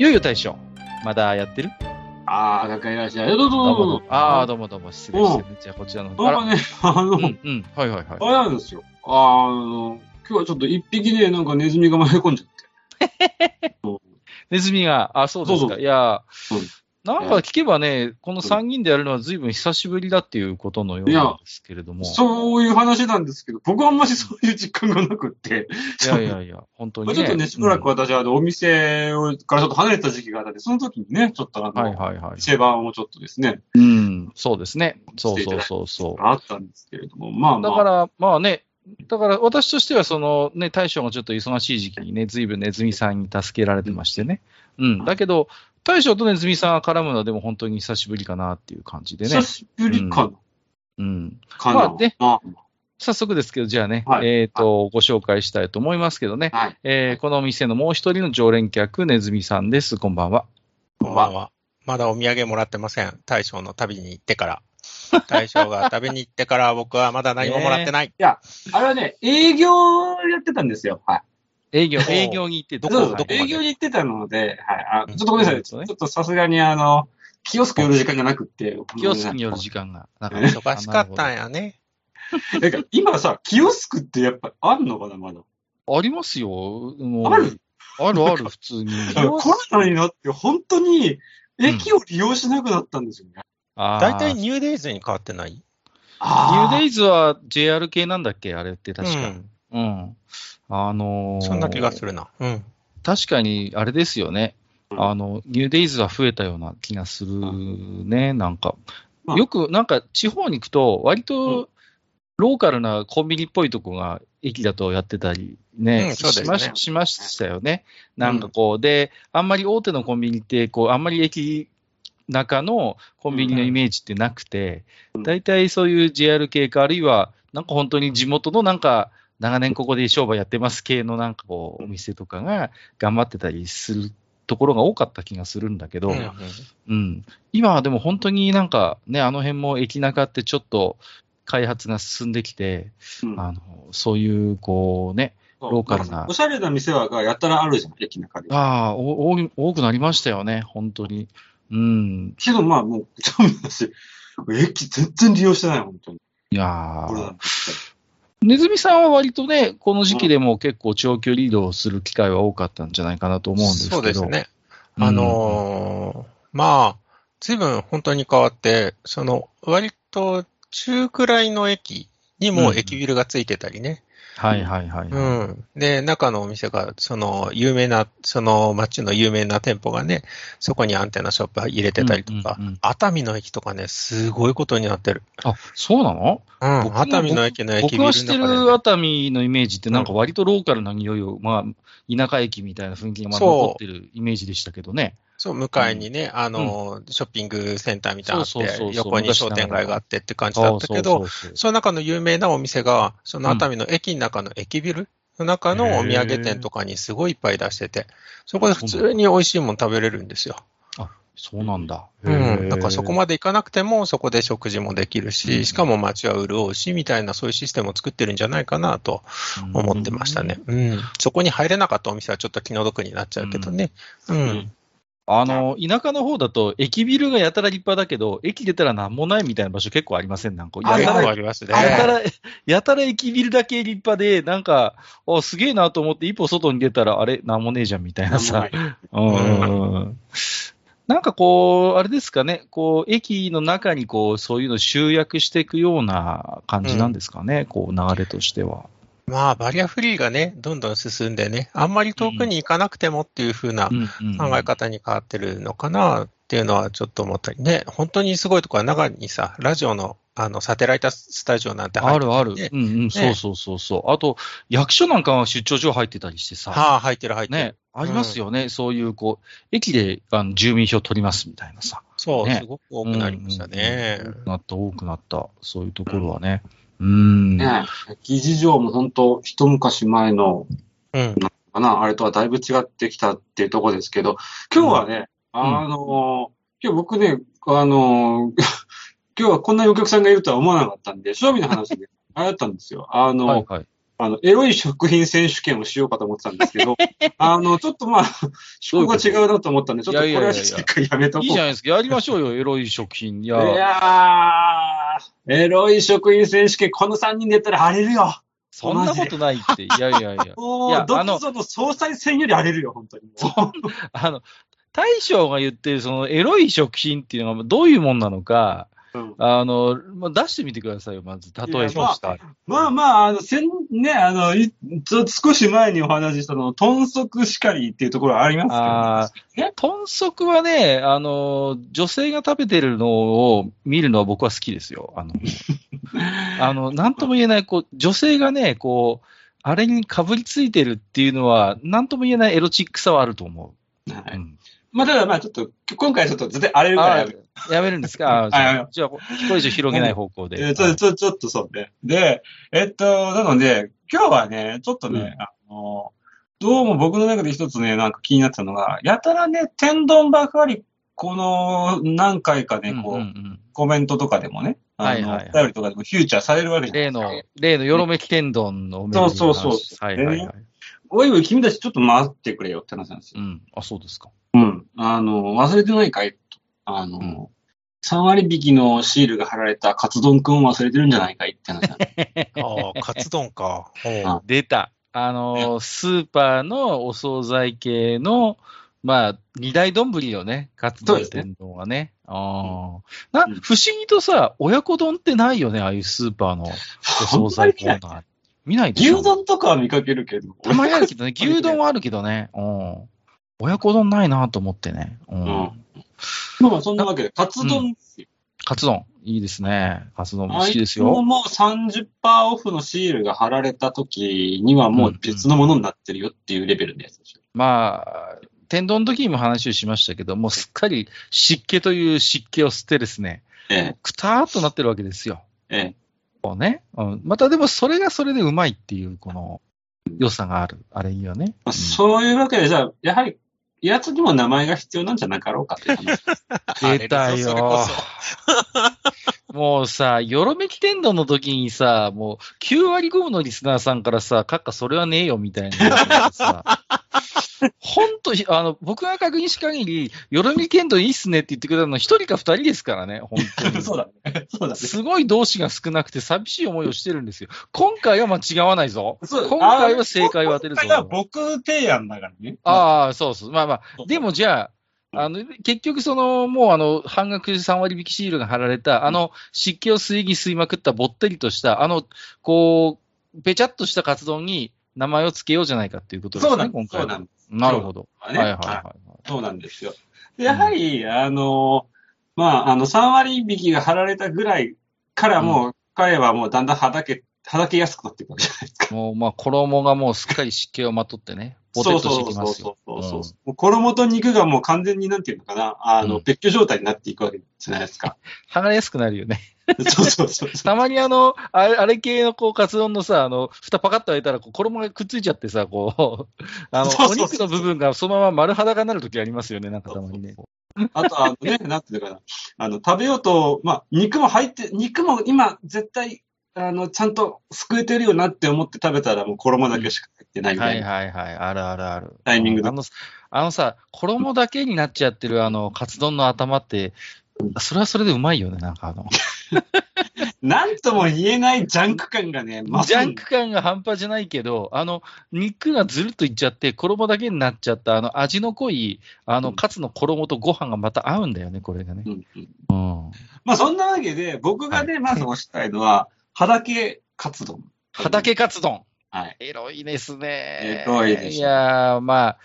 いよいよ大将、まだやってる？ああ、なんかいらっしゃい。どうぞどうぞ。ああ、どうもどうも、失礼してる。じゃあ、こちらの方から。ね、あの、うん、うん、はいはいはい。あれなんですよ。あの、今日はちょっと一匹ね、なんかネズミが迷い込んじゃって。ネズミが、あ、そうですか。いやうん、なんか聞けばね、この3人でやるのは随分久しぶりだっていうことのようなんですけれども。そういう話なんですけど、僕はあんまりそういう実感がなくって、いやいやいや、本当にね。まあちょっとね、しばらくは、私はお店をからちょっと離れてた時期があったんで、その時にね、ちょっとあの、はいはいはい。店番をちょっとですね、うん、そうですね。そうそうそうそう。あったんですけれども、まあまあ。だから、まあね、だから私としては、そのね、大将がちょっと忙しい時期にね、ずいぶんネズミさんに助けられてましてね。うん。だけど、大将とネズミさんが絡むのはでも本当に久しぶりかなっていう感じでね久。しぶりかな。うん。かな。まあねま早速ですけど、じゃあね、はいえっ、と、ご紹介したいと思いますけどね。あはい。えーこのお店のもう一人の常連客、ネズミさんです。こんばんは。こんばんは。まだお土産もらってません。大将の旅に行ってから。大将が旅に行ってから僕はまだ何ももらってない。あれはね、営業やってたんですよ。はい。営業、営業に行って、どこどこ営業に行ってたので、はい。あうんちょっとごめんなさい。ちょっとさすがにあの、キオスク寄る時間がなくって。キオスクによる時間がなかえった。忙しかったんや。やね。なんか今さ、キオスクってやっぱあんのかな、まだ？ありますよ。もうある？あるある、普通に。コロナになって本当に駅を利用しなくなったんですよね。あーだいたいニューデイズに変わってない？ニュあーデイズは JR 系なんだっけ？あれって確か。うん。うん。あのーそんな気がするな。うん。確かに、あれですよね。うんあの、ニューデイズは増えたような気がするね、なんか。まあよく、なんか、地方に行くと、割うと、ローカルなコンビニっぽいとこが駅だとやってたりね、うんそうですねしまししましたよね。なんかこう、で、あんまり大手のコンビニって、こう、あんまり駅中のコンビニのイメージってなくてうん、大体そういう JR 系か、あるいは、なんか本当に地元のなんか、長年ここで商売やってます系のなんかこう、お店とかが頑張ってたりするところが多かった気がするんだけど、うんうん。今はでも本当になんかね、あの辺も駅中ってちょっと開発が進んできて、うんあの、そういうこうね、ローカルなおしゃれな店はがやったらあるじゃん、駅中で。ああ、お多くなりましたよね、本当に。うん。けどまあもう、ダメだし、駅全然利用してない、本当に。いやーネズミさんは割とね、この時期でも結構長距離移動する機会は多かったんじゃないかなと思うんですけど。そうですね。あのーまあ、随分本当に変わって、その、割と中くらいの駅にも駅ビルがついてたりね。はいはいはい。うん。で、中のお店が、その、有名な、その街の有名な店舗がね、そこにアンテナショップ入れてたりとかうんうんうん、熱海の駅とかね、すごいことになってる。あ、そうなの？うん。熱海の駅の駅ビルの僕が知ってる熱海のイメージってなんか割とローカルな匂いを、まあ、田舎駅みたいな雰囲気がまあそう残ってるイメージでしたけどね。そう、向かいにね、あの、ショッピングセンターみたいなのあって、横に商店街があってって感じだったけど、その中の有名なお店が、その熱海の駅の中の駅ビルの中のお土産店とかにすごいいっぱい出してて、そこで普通に美味しいもの食べれるんですよ。そうなんだ。うん。だからそこままで行かなくても、そこで食事もできるうんし、しかも街は潤うし、みたいなそういうシステムを作ってるんじゃないかなと思ってましたね。。うん。そこに入れなかったお店はちょっと気の毒になっちゃうけどね。うん。あの、田舎の方だと、駅ビルがやたら立派だけど、駅出たら何もないみたいな場所結構ありません？なんか。やたらありますね。やたら、やたら駅ビルだけ立派で、なんか、あ、すげえなと思って一歩外に出たら、あれ、なんもねえじゃんみたいなさ。うんうんうんなんかこう、あれですかね、こう、駅の中にこう、そういうの集約していくような感じなんですかね、こう、流れとしては。まあ、バリアフリーがね、どんどん進んでね、あんまり遠くに行かなくてもっていう風なうんうん考え方に変わってるのかなっていうのはちょっと思ったりね、本当にすごいところは中にさ、ラジオのあの、サテライトスタジオなんて入ってあるある。ねうんうん、そうそうそうそう。あと、役所なんかは出張所入ってたりしてさ。はあ、入ってる入ってる。ね、ありますよね。そういう、こう、駅であの住民票取りますみたいなさ。そう、ねすごく多くなりましたね。うんうんうん多くなった、多くなった。そういうところはね。うん。ね議事場も本当、一昔前の、うん。かな、あれとはだいぶ違ってきたっていうところですけど、今日はね、あの、今日僕ね、あの、今日はこんなにお客さんがいるとは思わなかったんで、正味の話で、あれだったんですよ。あの、はいはい。あの、エロい食品選手権をしようかと思ってたんですけど、あの、ちょっとまあ、思考が違うなと思ったんで、ちょっとこれはしっかりやめとこう。いいじゃないですか。やりましょうよ、エロい食品。いいや、やー、エロい食品選手権、この3人でやったら荒れるよ。そんなことないって。いやいやいや。もう、いやどこぞの総裁選より荒れるよ、本当に。あの、大将が言ってるそのエロい食品っていうのがどういうもんなのか、うんあの、まあ、出してみてくださいよ、まず。例えいやまあばした。まあまあ、あの、せん、ね、あの、いちょ少し前にお話ししたの、豚足しかりっていうところはありますけど、ね、豚足はね、あの、女性が食べてるのを見るのは僕は好きですよ。あの、あの、なんとも言えない、こう、女性がね、こう、あれにかぶりついてるっていうのは、なんとも言えないエロチックさはあると思う。はいうんまあ、ただまあ、ちょっと、今回ちょっと絶対荒れるからやめる。あやめるんですか？あじゃはいあ、じゃあこれ以上広げない方向で。えーちょ、ちょ、ちょっとそうね。で、えっと、なので、今日はね、ちょっとね、あの、どうも僕の中で一つね、なんか気になってたのが、やたらね、天丼ばかり、この何回かね、こう、うんうんうんコメントとかでもね、あの、はいはいはいお便りとかでもフューチャーされるわけじゃない例ですか。の、例のよろめき天丼のそうそうそうはいはいはい。おいおい、君たちちょっと待ってくれよって話なんですよ。うん。あ、そうですか。うん。あの、忘れてないかい？とあの、うん3割引きのシールが貼られたカツ丼くんを忘れてるんじゃないかいって話なんです ああ、カツ丼か。出た。あのー、スーパーのお惣菜系の、まあ、二大丼よね。カツ丼天丼はね。ああ、なうん不思議とさ、親子丼ってないよね、ああいうスーパーのお惣菜コーナー。見ないでしょ牛丼とかは見かけるけど。たまにあるけどね、牛丼はあるけどね。うん。親子丼ないなと思ってね。うん。うんまあまあ、そんなわけで、カツ丼ですよ。カツ丼。いいですね。カツ丼好きですよ。もう30%オフのシールが貼られた時にはもう別のものになってるよっていうレベルのやつでしょ。まあ、天丼の時にも話をしましたけど、もうすっかり湿気という湿気を吸ってですね、えくたーっとなってるわけですよ。え、ええ。こうね。うん、またでもそれがそれでうまいっていう、この良さがある。あれいいよね。まあ、そういうわけで、じゃあ、やはり、やつにも名前が必要なんじゃなかろうかっていう話。う ん出たよ。もうさ、よろめき天丼の時にさ、もう9割5分のリスナーさんからさ、閣下それはねえよみたいなさ。本当に、あの、僕が確認し限り、よろめき天丼いいっすねって言ってくれたの一人か二人ですからね、本当に。そうだね。そうだね。すごい同志が少なくて寂しい思いをしてるんですよ。今回は間違わないぞ。そう今回は正解を当てるぞ今回は僕提案だからね。ああ、そうそう。まあまあでもじゃあ、あの、結局その、もうあの、半額3割引きシールが貼られた、あの、湿気を吸いに吸いまくったぼってりとした、あの、こう、べちゃっとしたカツ丼に名前を付けようじゃないかっていうことですね、そうなん。今回は。そうなんです。なるほど。はいはいはい。そうなんですよ。でやはり、あの、まあ、あの、3割引きが貼られたぐらいからもう、彼はもうだんだんはだけ、はだけやすくなっていくわけじゃないですか。もう、まあ、衣がもうすっかり湿気をまとってね、ぼてっとしてきますよ。そうそうそうそう。衣と肉がもう完全になんていうのかな、あの、うん別居状態になっていくわけじゃないですか。剥がれやすくなるよね。そうそうそう。たまにあの、あれあれ系のこう、カツ丼のさ、あの、蓋パカッと開いたら、こう、衣がくっついちゃってさ、こう、あの、お肉の部分がそのまま丸裸になるときありますよね、なんかたまにね。あと、あのね、なんていうのかな。あの、食べようと、まあ、肉も入って、肉も今、絶対、あの、ちゃんと救えてるよなって思って食べたら、もう衣だけしか入ってないみたはいいな。はいはい、あるあるある。タイミングであの、あのさ、衣だけになっちゃってるあの、カツ丼の頭って、それはそれでうまいよね、なんかあの。なんとも言えないジャンク感がね、増すんジャンク感が半端じゃないけど、あの、肉がずるっといっちゃって、衣だけになっちゃった、あの、味の濃い、あの、うんカツの衣とご飯がまた合うんだよね、これがね。うんうんうん。まあ、そんなわけで、僕がね、まず推したいのは、肌系カツ丼。畑カツ丼。はい。エロいですね。エロいでしょいやー、まあ、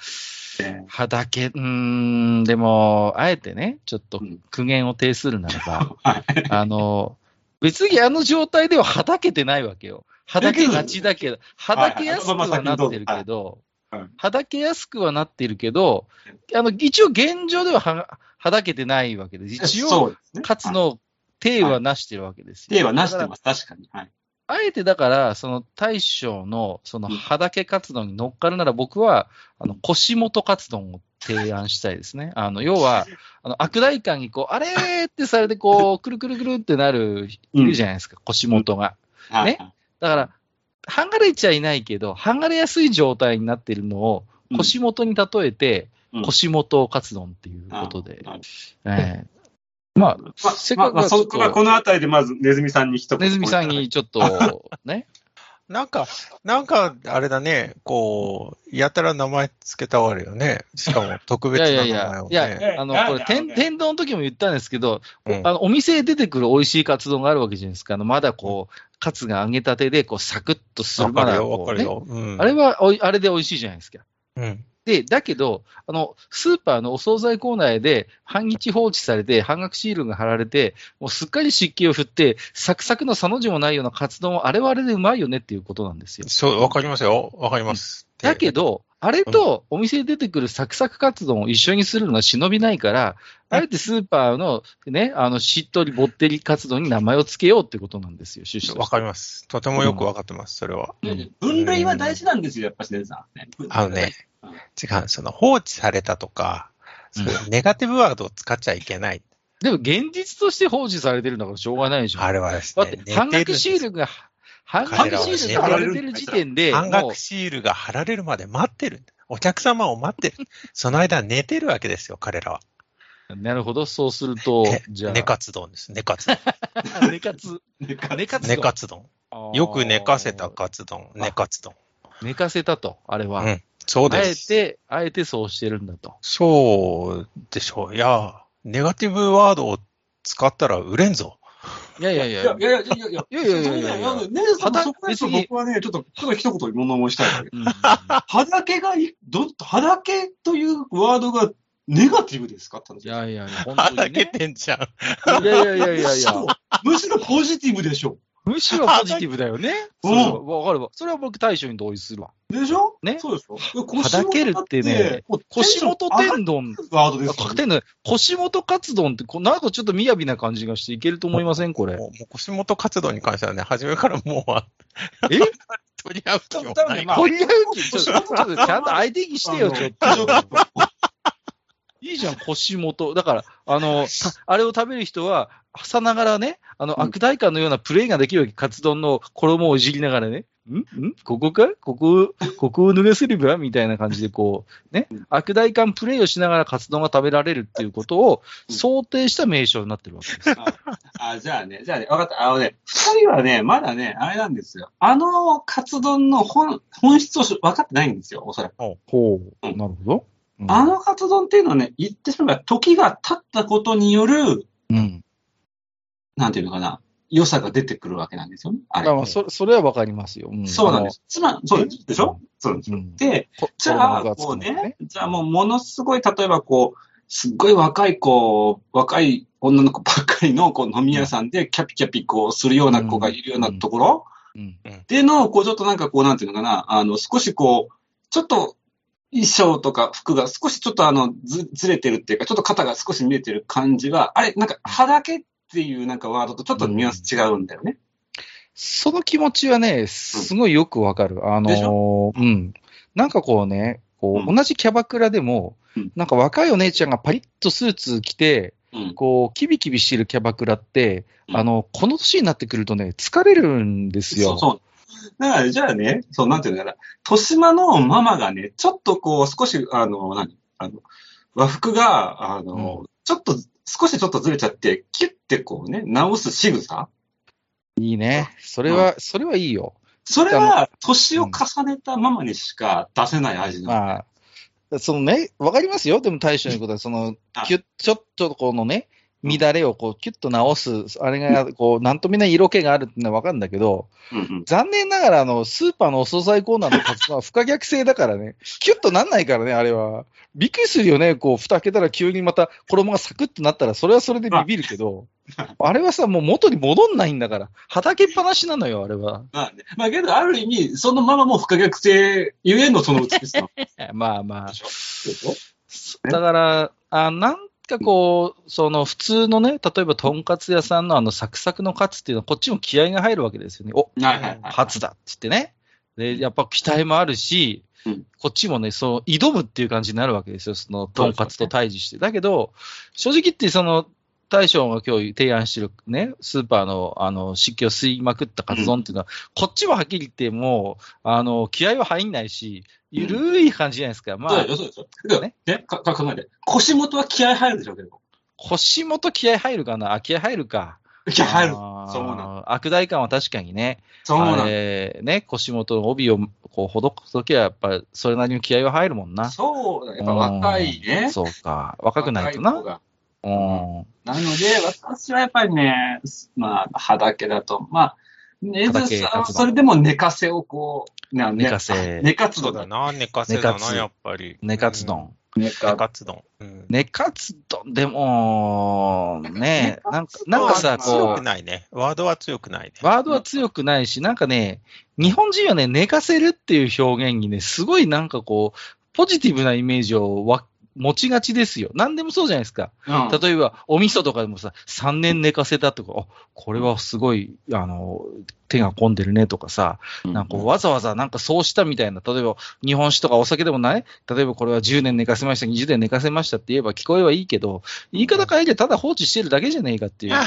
え畑、うーん、でも、あえてね、ちょっとうん苦言を呈するならば、はい。あの、別にあの状態でははだけてないわけよ。はだけがちだけど、はだけやすくはなってるけどはだけやすくはなってるけど、あの、一応現状ではははだけてないわけです。一応。勝の体はなしてるわけですよ。手はなしてます。確かに。はい。らあえてだから、その大将の、その、はだけ活動に乗っかるなら僕は、あの、腰元活動を提案したいですね。あの、要は、あの、悪大感にこう、あれーってされて、こう、くるくるくるってなる、いるじゃないですか、腰元が。はいね。だから、剥がれちゃいないけど、剥がれやすい状態になってるのを、うん。腰元に例えて、うん。腰元カツ丼っていうことで。あええ。まあ、まあせっかくまあまあ、そこがこのあたりでまず、ネズミさんに一言。ネズミさんにちょっと、ね。なんか、なんか、あれだね、こう、やたら名前つけたがるよね。しかも 特い別なやいやいや名前を、いや、ね。あの、いやこれ、いや天天丼の時も言ったんですけど、うんあの、お店で出てくる美味しいカツ丼があるわけじゃないですか。あの、まだこう、カツが揚げたてで、こう、サクッとするまだわかるよ、わ。かるよ。うん。あれはあれで美味しいじゃないですか。うん。で、だけど、あの、スーパーのお惣菜コーナーで半日放置されて、半額シールが貼られて、もうすっかり湿気を振って、サクサクのサの字もないようなカツ丼あれはあれでうまいよねっていうことなんですよ。そう、わかりますよ。わかります。だけど、あれとお店で出てくるサクサクカツ丼を一緒にするのは忍びないから、あえてスーパーのね、あの、しっとりぼってりカツ丼に名前を付けようってことなんですよ、趣旨わかります。とてもよくわかってます、それは。うん分類は大事なんですよ、やっぱしねさんね。あのねうん、違う、その放置されたとか、そういうネガティブワードを使っちゃいけない。でも現実として放置されてるんだからしょうがないじゃん。あれはですだっねて、、半額シールが、半額シールが貼られてる時点で、半額シールが貼られるまで待ってる。お客様を待ってる。その間寝てるわけですよ、彼らは。なるほど、そうするとね、じゃあ、寝かつ丼です。寝かつ 丼。寝かつ、寝かつ寝かつ丼。よく寝かせたカツ丼。寝かつ丼。寝かせたと、あれは。うん。そうあえです。て、あえてそうしてるんだと。そうでしょう。いや、ネガティブワードを使ったら売れんぞ。いやいやいいや、やいやいやいやいや、いやいやいやいやいやねねさんそこに僕はね、ちょっと、ちょっと一言物申したいんだけど。うんはだけど、はだけというワードがネガティブですかいやいやいや、本はだけ当にね。てんじゃん。いやいやいやいやいや、むしろポジティブでしょ。むしろポジティブだよね。うんそれはわかるわ。それは僕対象に同意するわ。でしょ？ね？そうでしょ？はだけるってね、腰元天丼、ワードです腰元カツ丼って、こなんかちょっと雅な感じがしていけると思いません？これ。もう、腰元活動に関してはね、初めからもう、え？取り合う気もない。取り合う気、ちょっとちゃんと相手にしてよ、ちょっと。いいじゃん、腰元。だから、あの、た あれを食べる人は、さながらね、あの、うん悪大感のようなプレイができるわけ。カツ丼の衣をいじりながらね、んんここか？ここ、ここを脱がせればみたいな感じでこう、ねうん、悪大感プレイをしながらカツ丼が食べられるっていうことをうん想定した名称になってるわけです。ああ、じゃあね、じゃあね、わかった。あのね、二人はね、まだね、あれなんですよ。あのカツ丼の本、本質を分かってないんですよ、おそらく。ほうう。んなるほど。うんあのカツ丼っていうのはね、言ってしまえば、時が経ったことによる、うん。なんていうのかな、良さが出てくるわけなんですよね。あれ。まあまあ、そそれはわかりますよ。うんそうなんです。つまり、そうです。でしょ？そうです。うんで、こじゃあ、こうね、じゃあもうものすごい、例えばこう、すっごい若い子、若い女の子ばっかりのこう飲み屋さんでキャピキャピこうするような子がいるようなところ、うん。での、こうちょっとなんかこう、なんていうのかな、あの、少しこう、ちょっと衣装とか服が少しちょっとあの、ず、ずれてるっていうか、ちょっと肩が少し見えてる感じは、あれ、なんか、はだけっていうなんかワードとちょっとニュアンス違うんだよね。その気持ちはね、すごいよくわかる。あのでーうん。なんかこうね、こう、うん同じキャバクラでも、うんなんか若いお姉ちゃんがパリッとスーツ着て、うん。こう、キビキビしてるキャバクラって、うんあの、この年になってくるとね、疲れるんですよ。そうそう。だから、じゃあね、そう、なんていうのかな、豊島のママがね、ちょっとこう、少し、あの、何？あの、和服が、あの、ちょっと、少しちょっとずれちゃって、キュッてこうね、直す仕草？いいね。それは、それはいいよ。それは、年を重ねたママにしか出せない味なの。まあ、そのね、わかりますよ。でも大将のことは、そのあ、キュッ、ちょっとこのね、乱れをこう、キュッと直す、あれが、こう、なんともない色気があるっていうのはわかるんだけど、うんうん。残念ながら、あの、スーパーのお惣菜コーナーのカツ丼は不可逆性だからね、キュッとなんないからね、あれは。びっくりするよね、こう、蓋開けたら急にまた衣がサクッとなったら、それはそれでビビるけど、あれはさ、もう元に戻んないんだから。畑っぱなしなのよ、あれは。まあね。まあけど、ある意味、そのままもう不可逆性ゆえのその美しさ まあまあだから、あなんかこう、その普通のね、例えばとんかつ屋さんのあのサクサクのカツっていうのは、こっちも気合が入るわけですよね。お、はいはいはい。カツだって言ってね。で、やっぱ期待もあるし、うんこっちもね、そう、挑むっていう感じになるわけですよ。その、とんかつと対峙して。だけど、正直言って、その、大将が今日提案してるね、スーパーの、あの、湿気を吸いまくったカツ丼っていうのは、こっちははっきり言って、もう、あの、気合は入んないし、ゆるい感じじゃないですか。まあそうで、しょ、そうでしょ。けどねね、か、か考えて。腰元は気合入るでしょ、けど。腰元気合入るかな？あ、気合入るか。気合入る。そうなの。悪大感は確かにね。そうなの。えね、腰元の帯をこうほどくときは、やっぱそれなりに気合は入るもんな。そうだ、やっぱ若いね。そうか。若くないとな。うん。なので、私はやっぱりね、まあ、葉だけだと、まあ、ねさけ活動それでも寝かせをこう、ね寝かせ寝かつ丼だ。だな、寝かせだな、寝かつやっぱり。寝かつ丼。寝うん。寝かかつ丼。うん。寝かつ丼、でも、ね、なんか、なんかさ、強こくないね。ワードは強くないね。う、ワードは強くないし、なんかね、日本人はね、寝かせるっていう表現にね、すごいなんかこう、ポジティブなイメージをわ持ちがちですよ。何でもそうじゃないですか。うん例えば、お味噌とかでもさ、3年寝かせたとか、あ、これはすごい、あの、手が込んでるねとかさ、なんかわざわざなんかそうしたみたいな、例えば日本酒とかお酒でもない？例えばこれは10年寝かせました、20年寝かせましたって言えば聞こえはいいけど、言い方変えりゃただ放置してるだけじゃねえかっていう。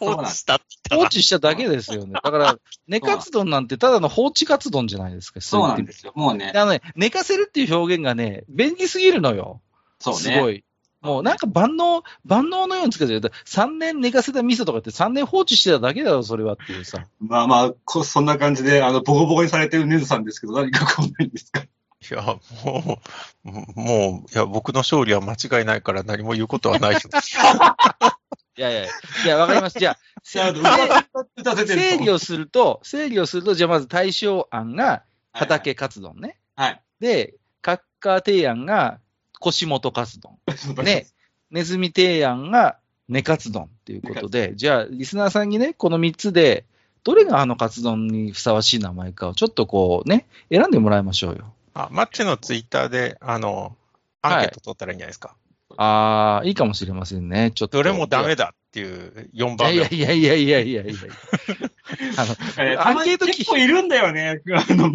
放置した放置しただけですよね。だから、寝カツ丼なんてただの放置カツ丼じゃないですか。そうなんすですよ。もうねで。あのね、寝かせるっていう表現がね、便利すぎるのよ。そうね。すごい。もうなんか万能、万能のように使ってる。3年寝かせた味噌とかって3年放置してただけだろ、それはっていうさ。まあまあ、こそんな感じで、あの、ボコボコにされてるネズさんですけど、何かこうないんですか？いや、もう、もう、いや、僕の勝利は間違いないから何も言うことはないよ。いやいや、いや、わかります。じゃあ、整理をすると、整理をすると、じゃあまず対象案が畑カツ丼ね。はい。で、カッカー提案が腰元カツ丼。ね、ネズミ提案が寝カツ丼っていうことで、じゃあ、リスナーさんにね、この3つで、どれがあのカツ丼にふさわしい名前かをちょっとこうね、選んでもらいましょうよ。あ、マッチのツイッターで、あの、アンケート取ったらいいんじゃないですか。ああ、いいかもしれませんね。ちょっと。どれもダメだっていう4番目いやい。やいやいやいやいやいや。あの、えーアンケート結構いるんだよね。あの、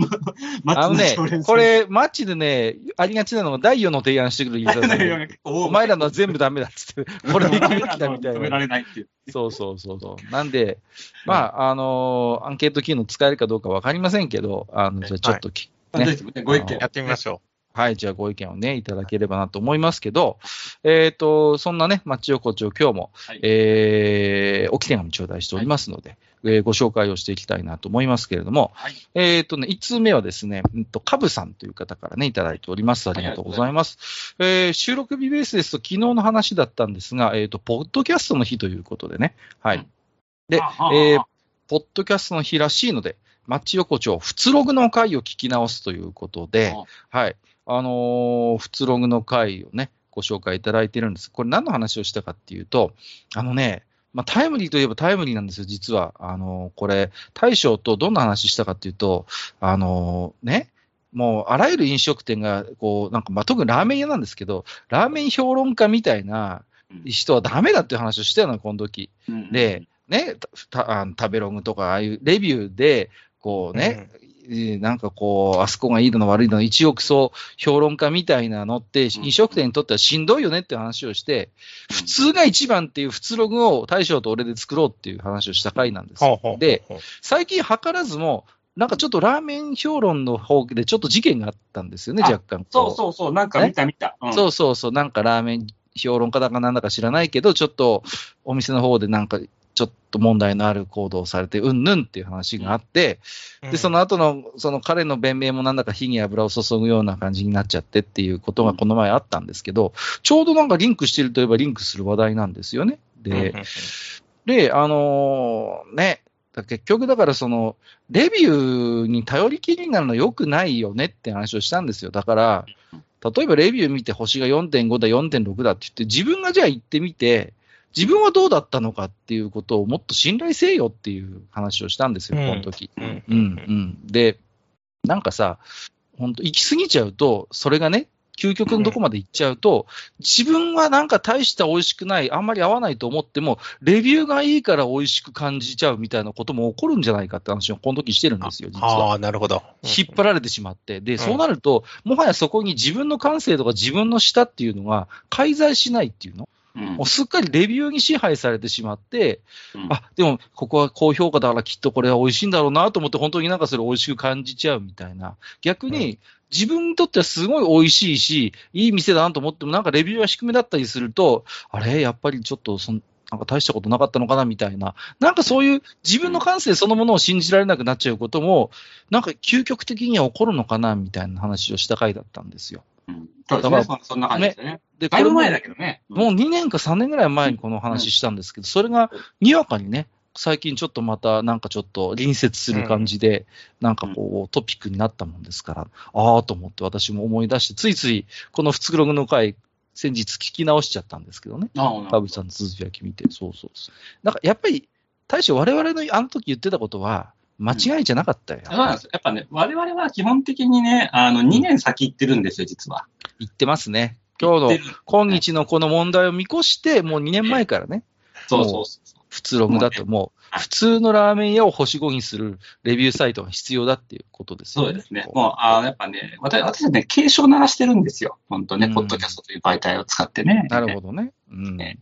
まあのねこ、れ、マッチでね、ありがちなのが、第4の提案してくるユーザーさんでおお前らのは全部ダメだっつって、これで行くべきだみたい止めらな。れないっていう。そうそうそうそう。なんで、まあ、あのーアンケート機能使えるかどうかわかりませんけど、あの、じゃあちょっとき、ねぜひねご意見。やってみましょはい、じゃあご意見をね、いただければなと思いますけど、えっ、と、そんなね、町横丁今日も、はいえー、置き手紙頂戴しておりますので、えーご紹介をしていきたいなと思いますけれども、はい。えっ、とね、1通目はですね、うんと、カブさんという方からね、いただいております。ありがとうございます。えー収録日ベースですと、昨日の話だったんですが、えっ、と、ポッドキャストの日ということでね、はい。で、えーポッドキャストの日らしいので、マッチ横丁、フツログの回を聞き直すということで、はい。あのー、フツログの回をね、ご紹介いただいてるんです。これ何の話をしたかっていうと、あのね、まあ、タイムリーといえばタイムリーなんですよ、実は。あのーこれ、大将とどんな話したかっていうと、あのーね、もう、あらゆる飲食店が、こう、なんか、まあ、特にラーメン屋なんですけど、ラーメン評論家みたいな人はダメだっていう話をしたよな、この時。うんで、ね、たたあの食べログとか、ああいうレビューで、こうね、えーなんかこう、あそこがいいの悪いの、一億総評論家みたいなのって、うん飲食店にとってはしんどいよねって話をして、普通が一番っていう普通ログを大将と俺で作ろうっていう話をした回なんですで、最近図らずも、なんかちょっとラーメン評論の方でちょっと事件があったんですよね、あ若干。そうそうそう、なんか見た見た。うん。そうそうそう、なんかラーメン評論家だかなんだか知らないけど、ちょっとお店の方でなんか、ちょっと問題のある行動をされて、うんぬんっていう話があって、で、その後の、その彼の弁明もなんだか火に油を注ぐような感じになっちゃってっていうことがこの前あったんですけど、ちょうどなんかリンクしてるといえばリンクする話題なんですよね。うん、うんで、で、あのーね、だ結局だからその、レビューに頼りきりになるの良くないよねって話をしたんですよ。だから、例えばレビュー見て星が4.5だ、4.6だって言って、自分がじゃあ行ってみて、自分はどうだったのかっていうことをもっと信頼せよっていう話をしたんですよ、うんこの時。うんうん、うん。で、なんかさ、本当行き過ぎちゃうと、それがね、究極のとこまで行っちゃうと、自分はなんか大した美味しくない、あんまり合わないと思っても、レビューがいいから美味しく感じちゃうみたいなことも起こるんじゃないかって話をこの時してるんですよ、実は。ああ、なるほど。引っ張られてしまって。で、そうなると、もはやそこに自分の感性とか自分の舌っていうのが介在しないっていうの？うんもうすっかりレビューに支配されてしまって、うんあ、でも、ここは高評価だからきっとこれは美味しいんだろうなと思って、本当になんかそれ美味しく感じちゃうみたいな。逆に、自分にとってはすごい美味しいし、いい店だなと思っても、なんかレビューが低めだったりすると、あれ？やっぱりちょっとそん、なんか大したことなかったのかなみたいな。なんかそういう自分の感性そのものを信じられなくなっちゃうことも、なんか究極的には起こるのかなみたいな話をした回だったんですよ。うんそうですね。そそんな感じですよね。で、だいぶ前だけどね。ももう2年か3年ぐらい前にこの話したんですけど、それがにわかにね、最近ちょっとまたなんかちょっと隣接する感じで、なんかこうトピックになったもんですから、ああと思って私も思い出して、ついついこのフツグログの回、先日聞き直しちゃったんですけどね。ああ田淵さんの続き焼き見て、そうそうそう。なんかやっぱり、大将我々のあの時言ってたことは、間違いじゃなかったよ。そうなん。やっぱね、我々は基本的にね、あの、2年先行ってるんですよ、実は。言ってますね。今日の今日のこの問題を見越して、もう2年前からね、そうそうそう。普通ログだともう、普通のラーメン屋を星5にするレビューサイトが必要だっていうことですよね。そうですね。こもう、あやっぱね、私私はね、警鐘を鳴らしてるんですよ。本当ね、うんポッドキャストという媒体を使ってね。なるほどね。うんね。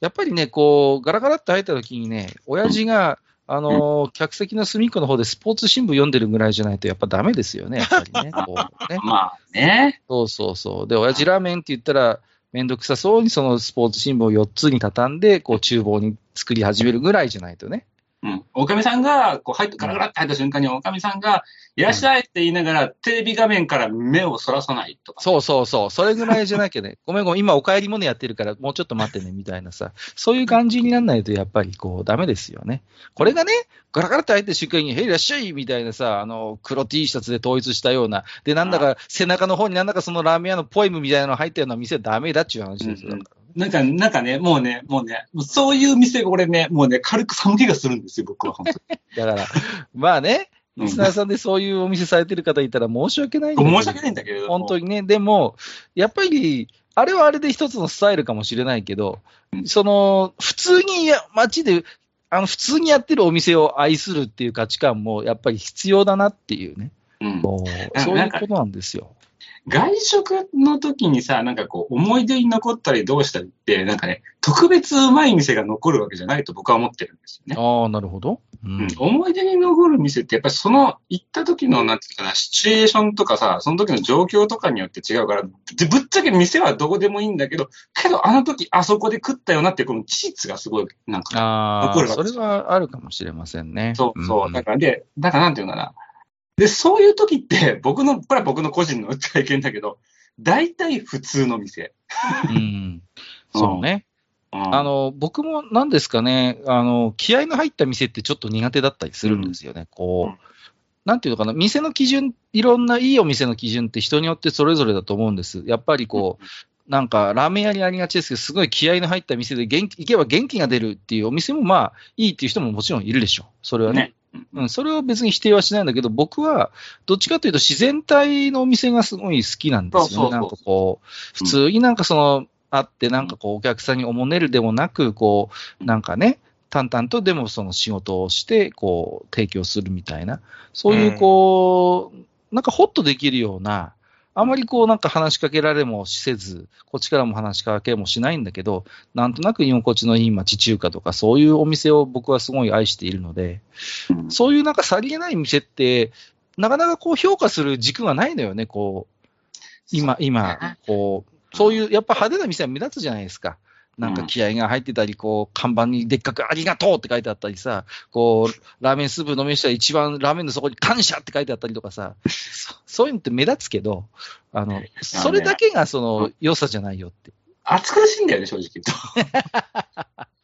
やっぱりね、こう、ガラガラって入った時にね、親父が、あのー客席の隅っこの方でスポーツ新聞読んでるぐらいじゃないとやっぱダメですよね、やっぱりね。こうねまあね。そうそうそう。で、親父ラーメンって言ったら、めんどくさそうにそのスポーツ新聞を4つに畳んで、こう厨房に作り始めるぐらいじゃないとね。うん。おかみさんが、こう、入って、ガラガラって入った瞬間に、おかみさんが、いらっしゃいって言いながら、テレビ画面から目をそらさないとか。そうそうそう。それぐらいじゃなきゃね。ごめんごめん、今お帰り物やってるから、もうちょっと待ってね、みたいなさ。そういう感じにならないと、やっぱりこう、ダメですよね。これがね、ガラガラって入って瞬間に、へいいらっしゃいみたいなさ、あの、黒 T シャツで統一したような。で、なんだか背中の方になんだかそのラーメン屋のポエムみたいなの入ったような店はダメだっちゅう話ですよ。うんうんなんか、なんかね、もうね、もうね、そういう店が俺ね、もうね、軽く寒気がするんですよ、僕は、本当に。だから、まあね、うんリスナーさんでそういうお店されてる方いたら申し訳ないんだけど申し訳ないんだけれども。本当にね、でも、やっぱり、あれはあれで一つのスタイルかもしれないけど、うんその、普通にや街で、あの、普通にやってるお店を愛するっていう価値観も、やっぱり必要だなっていうね。うんそういうことなんですよ。外食の時にさ、なんかこう、思い出に残ったりどうしたりって、なんかね、特別うまい店が残るわけじゃないと僕は思ってるんですよね。ああ、なるほど。ううんん、思い出に残る店って、やっぱりその行った時の、なんていうかな、シチュエーションとかさ、その時の状況とかによって違うから、でぶっちゃけ店はどこでもいいんだけど、けどあの時あそこで食ったよなってこの事実がすごい、なんか、ああ、残るわけそれはあるかもしれませんね。そうそう。んだから、で、だからなんていうのかな。で、そういう時って、僕の、これは僕の個人の体験だけど、大体普通の店。うん。そうね。うんあの、僕も何ですかね、あの、気合の入った店ってちょっと苦手だったりするんですよね。こうんう、なんていうのかな、店の基準、いろんないいお店の基準って人によってそれぞれだと思うんです。やっぱりこう、なんか、ラーメン屋にありがちですけど、すごい気合の入った店で元気、行けば元気が出るっていうお店もまあ、いいっていう人ももちろんいるでしょう。それはね。ね。うん、それは別に否定はしないんだけど、僕は、どっちかというと自然体のお店がすごい好きなんですよね。なんかこう、普通になんかその、あって、なんかこう、お客さんにおもねるでもなく、こう、なんかね、淡々とでもその仕事をして、こう、提供するみたいな、そういうこう、なんかホッとできるような、あまりこうなんか話しかけられもせず、こっちからも話しかけもしないんだけど、なんとなく居心地のいい町中華とか、そういうお店を僕はすごい愛しているので、うんそういうなんかさりげない店って、なかなかこう評価する軸がないのよね、こう、今、今、こう、そういう、やっぱ派手な店は目立つじゃないですか。なんか気合が入ってたり、こう、看板にでっかくありがとうって書いてあったりさ、こう、ラーメンスープ飲みしたら一番ラーメンの底に感謝って書いてあったりとかさ、そそういうのって目立つけど、あの、それだけがその良さじゃないよって。暑苦しいんだよね、正直言うと。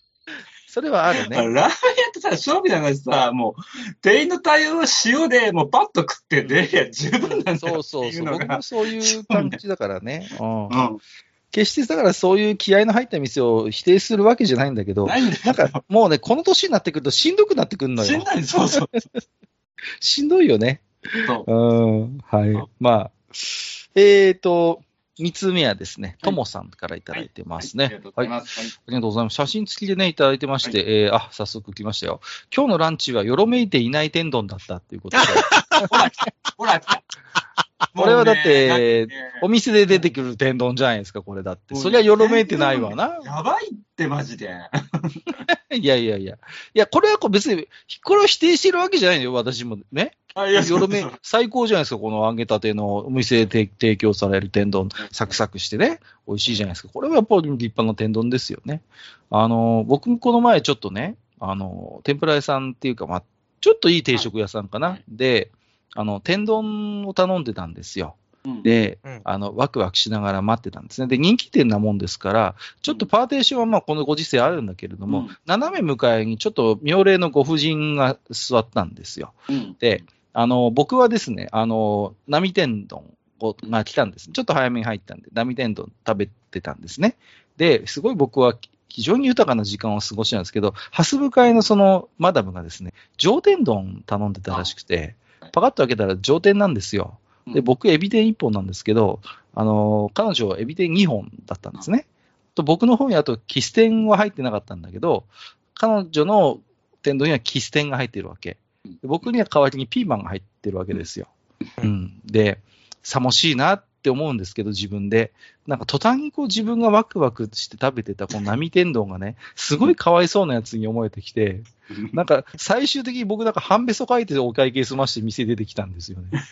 それはあるね。ラーメン屋ってさ、勝負な話さ、もう、店員の対応は塩で、もうパッと食って出りゃ十分なんだよそうそうそう。僕もそういう感じだからね。うんうん。決してだからそういう気合の入った店を否定するわけじゃないんだけど、ないん。なんかもうね、この年になってくるとしんどくなってくるのよ。しんどい、そうそう。しんどいよね。そううん。はい。まあ、えーと、三つ目はですね、はいともさんからいただいてますね。ありがとうございます。はいありがとうございます。写真付きでね、いただいてまして、えーあ、早速来ましたよ。今日のランチはよろめいていない天丼だったっていうことで、ほ らほら。これはだってお店で出てくる天丼じゃないですか、これだって。そりゃよろめいてないわな。やばいって、マジで。いやいやいや。いや、これはこう別に、これを否定してるわけじゃないのよ、私もね。よろめ最高じゃないですか、この揚げたてのお店で提提供される天丼、サクサクしてね、美味しいじゃないですか。これはやっぱり立派な天丼ですよね。あの、僕もこの前ちょっとね、あの、天ぷら屋さんっていうか、まあ、ちょっといい定食屋さんかな。はいで、あの、天丼を頼んでたんですよ。うんで、うんあの、ワクワクしながら待ってたんですね。で、人気店なもんですから、ちょっとパーテーションはまあこのご時世あるんだけれども、うん斜め向かいにちょっと妙齢のご婦人が座ったんですよ。うんで、あの、僕はですね、あの、波天丼が来たんです。ちょっと早めに入ったんで、波天丼食べてたんですね。で、すごい僕は非常に豊かな時間を過ごしたんですけど、ハス向かいのそのマダムがですね、上天丼頼んでたらしくてあはい、パカッと開けたら上天なんですよ。で、うん僕、エビ天1本なんですけど、あの、彼女はエビ天2本だったんですね。と僕の方にあと、キス天は入ってなかったんだけど、彼女の天丼にはキス天が入ってるわけ。で僕には代わりにピーマンが入ってるわけですよ。ううんん。で、さもしいなって思うんですけど、自分で。なんか途端にこう自分がワクワクして食べてたこの波天丼がね、すごいかわいそうなやつに思えてきて、なんか最終的に僕なんか半べそ書いてお会計済まして店出てきたんですよね。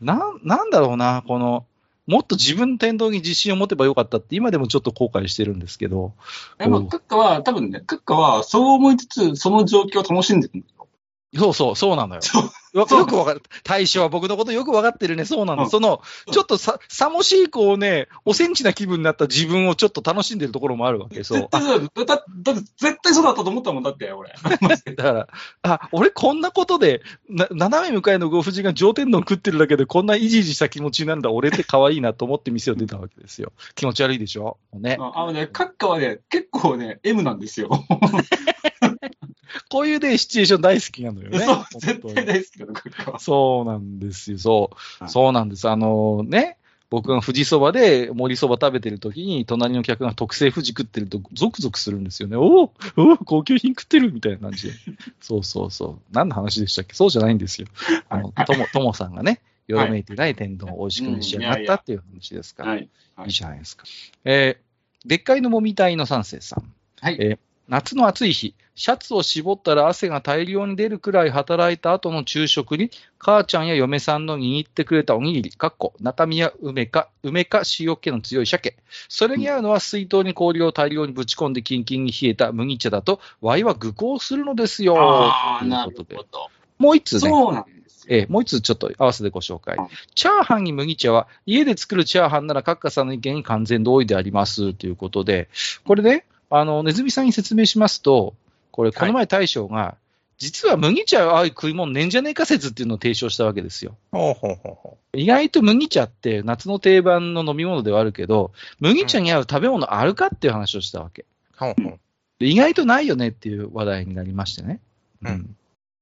なん、なんだろうな、この、もっと自分の天丼に自信を持てばよかったって今でもちょっと後悔してるんですけど、でも、クッカは、多分ね、クッカは、そう思いつつ、その状況を楽しんでる。そうそう、そうなのよ。よくわかる。大将は僕のことよくわかってるね。そうなの。うんその、うんちょっとさ、さもしいこうね、おセンチな気分になった自分をちょっと楽しんでるところもあるわけ。そう絶。対そうだよ。だ、って絶対そうだったと思ったもんだって、俺。だから、あ、俺こんなことで、な斜め向かいのご婦人が上天丼食ってるだけでこんないじいじした気持ちになるんだ。俺って可愛いなと思って店を出たわけですよ。気持ち悪いでしょ？ね。あのね、クッカはね、結構ね、M なんですよ。こういうね、シチュエーション大好きなのよね。そう、絶に対大好きだよ、クッカは。そうなんですよ。そう。はいそうなんです。あのね、僕が富士そばで盛りそば食べてる時に、隣の客が特製富士食ってると、ゾクゾクするんですよね。おおおお高級品食ってるみたいな感じで。そうそうそう。何の話でしたっけ？そうじゃないんですよ。あの、とも、ともさんがね、よろめいてない天丼を美味しく召し上がったっていう話ですから。はい。はいいいじゃないですか。えー、でっかいのもみたいの三世さん。はいえー夏の暑い日、シャツを絞ったら汗が大量に出るくらい働いた後の昼食に、母ちゃんや嫁さんの握ってくれたおにぎり、かっこ、中身や梅か、梅か塩気の強い鮭。それに合うのは水筒に氷を大量にぶち込んでキンキンに冷えた麦茶だと、ワイは愚行するのですよ。ああ、というなることでほ。ど。もう一つね。そうなんですよ。えーもう一つちょっと合わせてご紹介はい。チャーハンに麦茶は、家で作るチャーハンなら、カッカさんの意見に完全同意でありますということで、これね、あの、ネズミさんに説明しますと、これ、この前大将が、実は麦茶はああいう食い物ねんじゃねえか説っていうのを提唱したわけですよ。ほうほうほうほ意外と麦茶って夏の定番の飲み物ではあるけど、麦茶に合う食べ物あるかっていう話をしたわけ。う。ほうほう。で意外とないよねっていう話題になりましてね。うん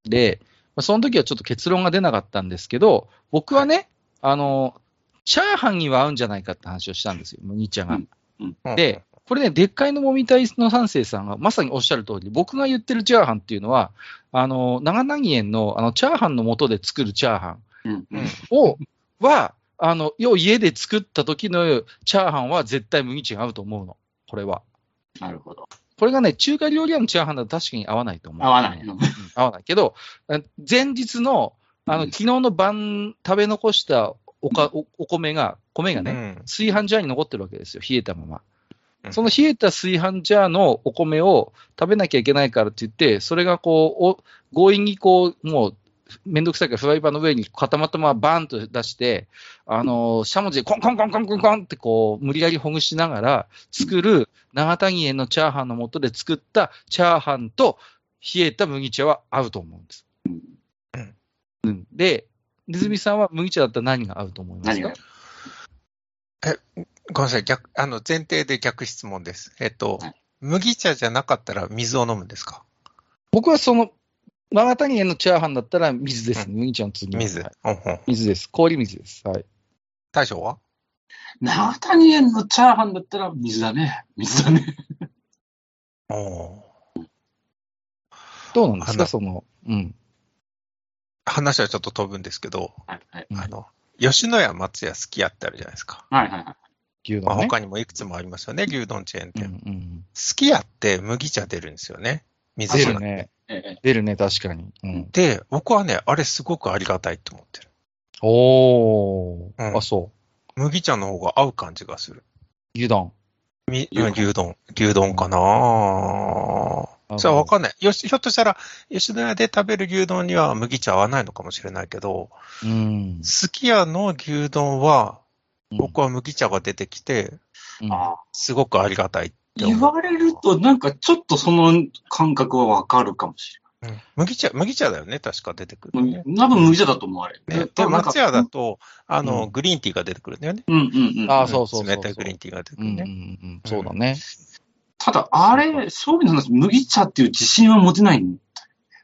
で、まあその時はちょっと結論が出なかったんですけど、僕はね、あの、チャーハンには合うんじゃないかって話をしたんですよ、麦茶が。うんで、これね、でっかいのもみたいの三世さんがまさにおっしゃる通り、僕が言ってるチャーハンっていうのは、あの、長凪園のあのチャーハンの素で作るチャーハンうん。うんを、は、あの、要家で作った時のチャーハンは絶対麦茶が合うと思うの。これは。なるほど。これがね、中華料理屋のチャーハンだと確かに合わないと思う。合わない。うん合わないけど、あ前日の、あの、うん昨日の晩食べ残したおかおお米が、米がね、うん炊飯ジャーに残ってるわけですよ、冷えたまま。うん。その冷えた炊飯ジャーのお米を食べなきゃいけないからって言って、それがこう、お強引にこう、もう、めんどくさいからフライパンの上に固まったままバーンと出して、あのーしゃもじでコンコンコンコンコンコンってこう、無理やりほぐしながら作る長谷園のチャーハンの素で作ったチャーハンと冷えた麦茶は合うと思うんです。うん、で、ネズミさんは麦茶だったら何が合うと思いますか？何が？ごめんなさい、逆、あの、前提で逆質問です。えっと、はい麦茶じゃなかったら水を飲むんですか？僕はその、長谷園のチャーハンだったら水ですね。麦茶の次は水。はいうんうん水です。氷水です。はい。大将は？長谷園のチャーハンだったら水だね。水だね。おーどうなんですか？その、うん。話はちょっと飛ぶんですけど、はいはい。うんあの、吉野家松屋すき家ってあるじゃないですか。はいはいはい。まあ、牛丼ね。他にもいくつもありますよね、牛丼チェーンうん店。うん。すき家って麦茶出るんですよね。水じゃなくて。出るね。ええ出るね、確かに。うん。で、僕はね、あれすごくありがたいと思ってる。おー。うんあ、そ麦茶の方が合う感じがする。う。牛丼。み牛丼牛丼。牛丼かなそれはわかんない。よし、ひょっとしたら、吉野家で食べる牛丼には麦茶合わないのかもしれないけど、うん。すき家の牛丼は、うん僕は麦茶が出てきて、うんああすごくありがたいって言思う。われると、なんかちょっとその感覚はわかるかもしうん麦茶、麦茶だよね、確か出てくれるね。。ない多分麦茶だと思われる。ね、で、松屋だと、あの、うんグリーンティーが出てくるんだよね。うんうんうん。あそうそうそうそう冷たいグリーンティーが出てくうんうんるね。うん。そうだね。ただ、あれ、そういうの話、麦茶っていう自信は持てないん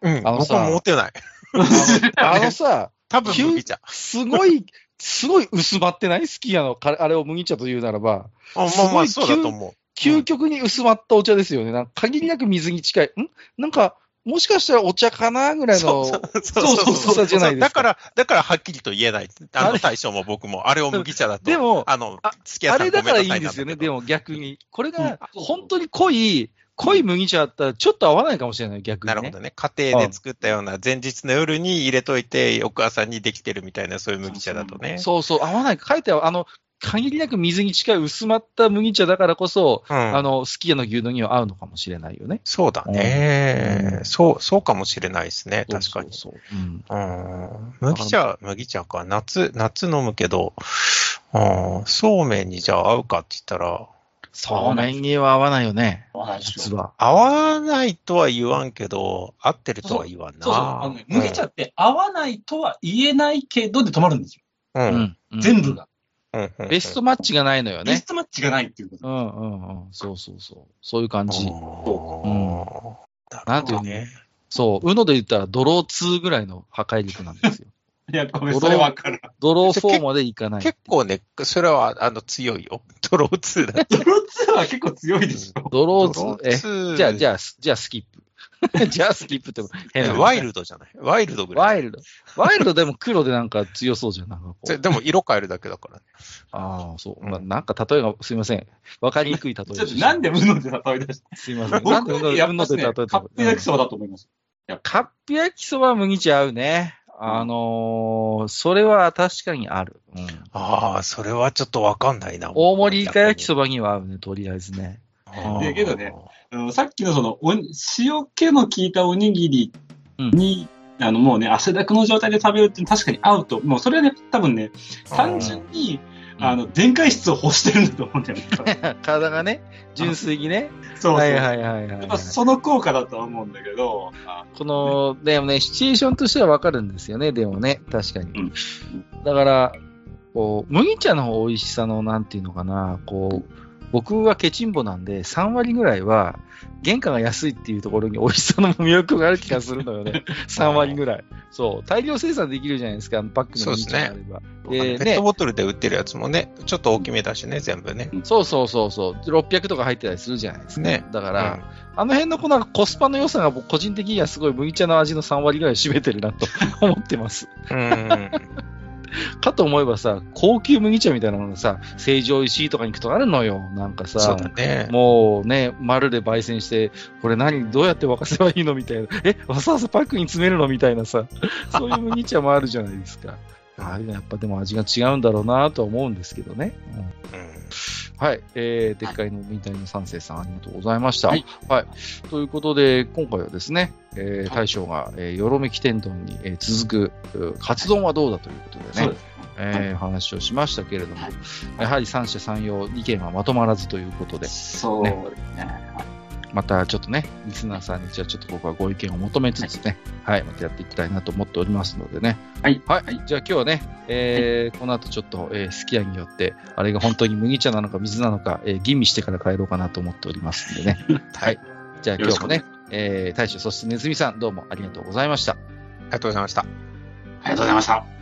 うん、あのさ僕は持てない。あのさ、多分麦茶。すごい、すごい薄まってない？すき家のかあれを麦茶と言うならば、あまあまあ、そうだと思う。究極に薄まったお茶ですよね。なんか限りなく水に近い。ん？なんか、もしかしたらお茶かなぐらいの。そうそうそうそうそうじゃないですかだから、だからはっきりと言えない。あの大将も僕も、あれを麦茶だと。でもあのあ、あれだからいいんですよね。でも逆に。これうんが本当に濃い、濃い麦茶だったらちょっと合わないかもしれない、逆に、ね。なるほどね。家庭で作ったような前日の夜に入れといて、翌朝にできてるみたいな、そういう麦茶だとね。そうそう、合わない。書いてあの、限りなく水に近い薄まった麦茶だからこそ、うん。あの、すき家の牛丼には合うのかもしれないよね。そうだね、うんそう、そうかもしれないですね。確かに。そうそうそう。うん。うん。麦茶、麦茶か。夏、夏飲むけど、うん、そうめんにじゃあ合うかって言ったら、そうめんには合わないよね。わかんない。合わないとは言わんけど、合ってるとは言わんな。そうそう。あのね麦茶って合わないとは言えないけどで止まるんですよ。うん、うん。うん。うん全部。が。うんうんベストマッチがないのよねベス。トマッチがないっていうこと。うんうんうん。そうそうそう。そういう感じ。うんなんていうの？ね。そう。うので言ったらドロー2ぐらいの破壊力なんですよ。いや、ごめん、それわかる。ドロー4までいかない。結構ね、それは、あの、強いよ。ドロー2だ。ドロー2は結構強いでしょ。ドロー2、え、えじゃあ、じゃゃあ、じゃあスキップ。じゃあスキップって変な。ワイルドじゃない？ワイルドぐらい。ワイルド。ワイルドでも黒でなんか強そうじゃん。なんかでも色変えるだけだからね。ああ、そう。うんまあ、なんか例えが、すいません。わかりにくい例えちょっとなんで無ので例え出した？すいません。なんで僕はやっぱしね、うので例えカップ焼きそばだと思います。カップ焼きそばは麦茶合うね。あのー、それは確かにある。うん。ああ、それはちょっとわかんないな。大盛りイカ焼きそばには合うね、とりあえずね。ばでけどね、あのさっきのその、お塩気の効いたおにぎりに、あの、もうね、汗だくの状態で食べるって確かに合うと、もうそれはね、多分ね、単純に、うんあの、電解質を欲してるんだと思うんだよね。体がね、純粋にね。そうそう。はいはいはいはい、やはいっぱその効果だとは思うんだけど、あこの、でもね、シチュエーションとしてはわかるんですよね、でもね、確かに。うんだから、こう、麦茶の美味しさの、なんていうのかな、こう、僕はケチンボなんで、3割ぐらいは、原価が安いっていうところに美味しさの魅力がある気がするのよね。3割ぐらい。そう。大量生産できるじゃないですか、パックの麦茶があれば。でねペット、ボトルで売ってるやつもね、ちょっと大きめだしね、全部ね。そうそうそうそう。600とか入ってたりするじゃないですか。ねだから、あの辺のこのコスパの良さが僕個人的にはすごい麦茶の味の3割ぐらい占めてるなと思ってます。うん。うん。かと思えばさ、高級麦茶みたいなのがさ、成城石井とかに行くとあるのよ。なんかさ、だね。もうね、丸で焙煎して、これ何、どうやって沸かせばいいのみたいな。え、わざわざパックに詰めるのみたいなさ、そういう麦茶もあるじゃないですか。ああいうのやっぱでも味が違うんだろうなとは思うんですけどね。うんうんはい。えー、でっかいのみたいの三世さん、ありがとうございました。ははいい。ということで、今回はですね、えー、はい大将が、えー、よろめき天丼に、えー続く、うカツ丼はどうだということでねそうで、す。えー、話をしましたけれども、はいやはり三者三様、意見はまとまらずということで、そうですね。またちょっとね、リスナーさんにじゃあちょっと僕はご意見を求めつつね、はい、またやっていきたいなと思っておりますのでね。はい。はい。じゃあ今日はね、えーこの後ちょっと、えー、すき家によって、あれが本当に麦茶なのか水なのか、えー吟味してから帰ろうかなと思っておりますんでね。はい。じゃあ今日もね、えー大将、そしてネズミさん、どうもありがとうございました。ありがとうございました。ありがとうございました。